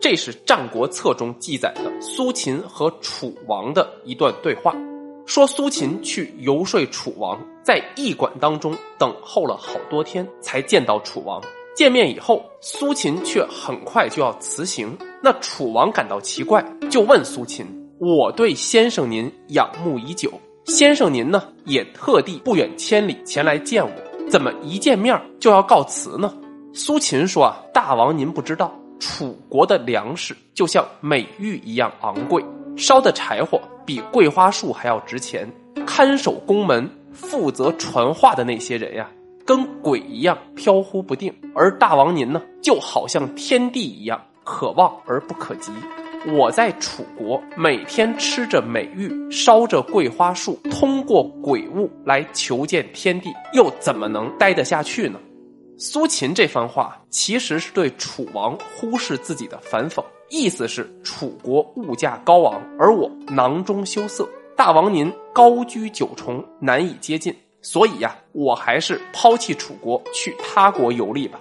这是《战国策》中记载的苏秦和楚王的一段对话，说苏秦去游说楚王，在驿馆当中等候了好多天，才见到楚王。见面以后，苏秦却很快就要辞行。那楚王感到奇怪，就问苏秦：“我对先生您仰慕已久，先生您呢也特地不远千里前来见我，怎么一见面就要告辞呢？”苏秦说：“啊，大王您不知道。”楚国的粮食就像美玉一样昂贵，烧的柴火比桂花树还要值钱。看守宫门、负责传话的那些人呀，跟鬼一样飘忽不定。而大王您呢，就好像天地一样可望而不可及。我在楚国每天吃着美玉，烧着桂花树，通过鬼物来求见天地，又怎么能待得下去呢？苏秦这番话其实是对楚王忽视自己的反讽，意思是楚国物价高昂，而我囊中羞涩，大王您高居九重，难以接近，所以呀，我还是抛弃楚国去他国游历吧。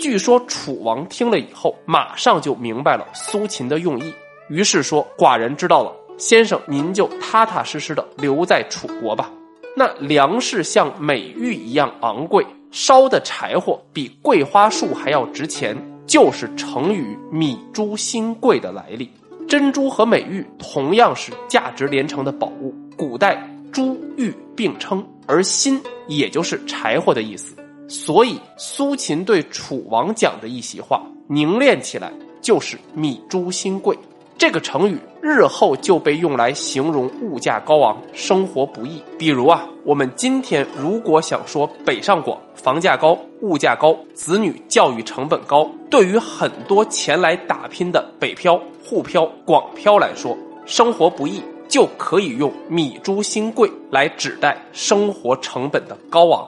据说楚王听了以后，马上就明白了苏秦的用意，于是说：“寡人知道了，先生您就踏踏实实的留在楚国吧。那粮食像美玉一样昂贵。”烧的柴火比桂花树还要值钱，就是成语“米珠新贵”的来历。珍珠和美玉同样是价值连城的宝物，古代珠玉并称，而新也就是柴火的意思。所以苏秦对楚王讲的一席话，凝练起来就是“米珠新贵”。这个成语日后就被用来形容物价高昂、生活不易。比如啊，我们今天如果想说北上广房价高、物价高、子女教育成本高，对于很多前来打拼的北漂、沪漂、广漂来说，生活不易，就可以用“米珠新贵”来指代生活成本的高昂。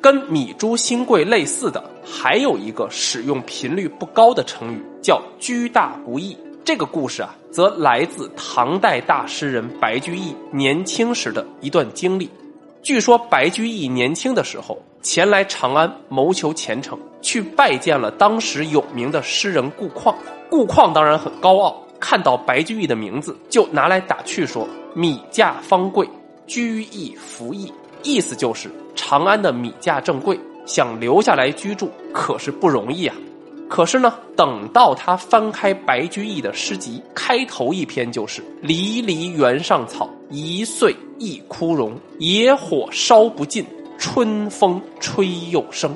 跟“米珠新贵”类似的，还有一个使用频率不高的成语，叫“居大不易”。这个故事啊，则来自唐代大诗人白居易年轻时的一段经历。据说白居易年轻的时候，前来长安谋求前程，去拜见了当时有名的诗人顾况。顾况当然很高傲，看到白居易的名字，就拿来打趣说：“米价方贵，居易服役。”意思就是长安的米价正贵，想留下来居住可是不容易啊。可是呢，等到他翻开白居易的诗集，开头一篇就是“离离原上草，一岁一枯荣。野火烧不尽，春风吹又生。”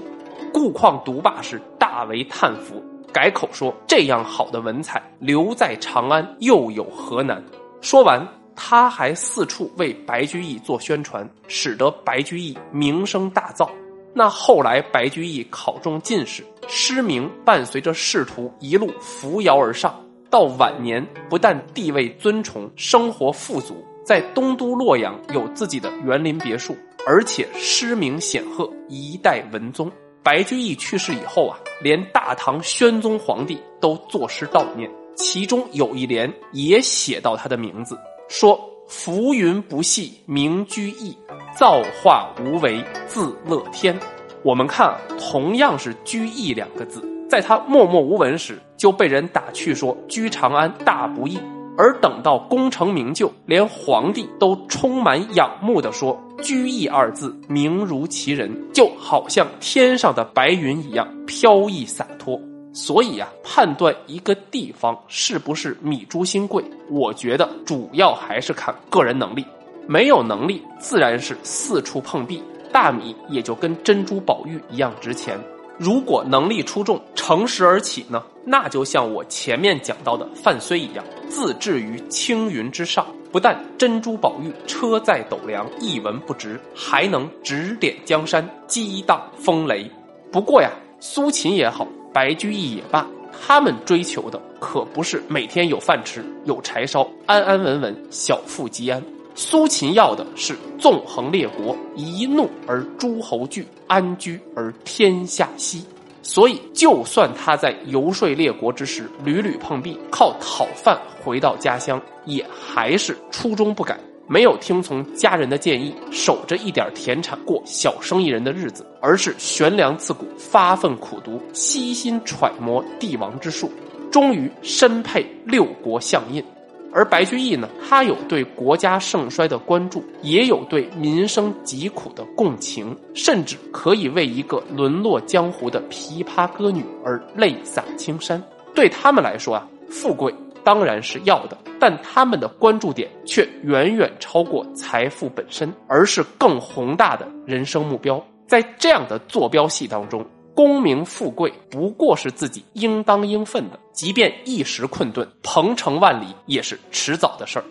顾况读罢时大为叹服，改口说：“这样好的文采，留在长安又有何难？”说完，他还四处为白居易做宣传，使得白居易名声大噪。那后来，白居易考中进士，诗名伴随着仕途一路扶摇而上。到晚年，不但地位尊崇，生活富足，在东都洛阳有自己的园林别墅，而且诗名显赫，一代文宗。白居易去世以后啊，连大唐宣宗皇帝都作诗悼念，其中有一联也写到他的名字，说。浮云不系名居易，造化无为字乐天。我们看，同样是“居易”两个字，在他默默无闻时，就被人打趣说“居长安大不易”；而等到功成名就，连皇帝都充满仰慕的说“居易”二字名如其人，就好像天上的白云一样飘逸洒脱。所以啊，判断一个地方是不是米珠新贵，我觉得主要还是看个人能力。没有能力，自然是四处碰壁，大米也就跟珍珠宝玉一样值钱。如果能力出众，乘时而起呢，那就像我前面讲到的范睢一样，自置于青云之上，不但珍珠宝玉车载斗量一文不值，还能指点江山，激荡风雷。不过呀，苏秦也好。白居易也罢，他们追求的可不是每天有饭吃、有柴烧、安安稳稳、小富即安。苏秦要的是纵横列国，一怒而诸侯惧，安居而天下息。所以，就算他在游说列国之时屡屡碰壁，靠讨饭回到家乡，也还是初衷不改，没有听从家人的建议，守着一点田产过小生意人的日子，而是悬梁刺股，发奋苦读，悉心揣摩帝王之术，终于身配六国相印。而白居易呢，他有对国家盛衰的关注，也有对民生疾苦的共情，甚至可以为一个沦落江湖的琵琶歌女而泪洒青山。对他们来说啊，富贵当然是要的，但他们的关注点却远远超过财富本身，而是更宏大的人生目标。在这样的坐标系当中。功名富贵不过是自己应当应分的，即便一时困顿，鹏程万里也是迟早的事儿。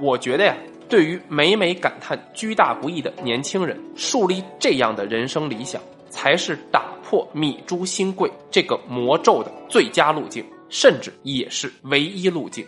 我觉得呀，对于每每感叹居大不易的年轻人，树立这样的人生理想，才是打破米珠新贵这个魔咒的最佳路径，甚至也是唯一路径。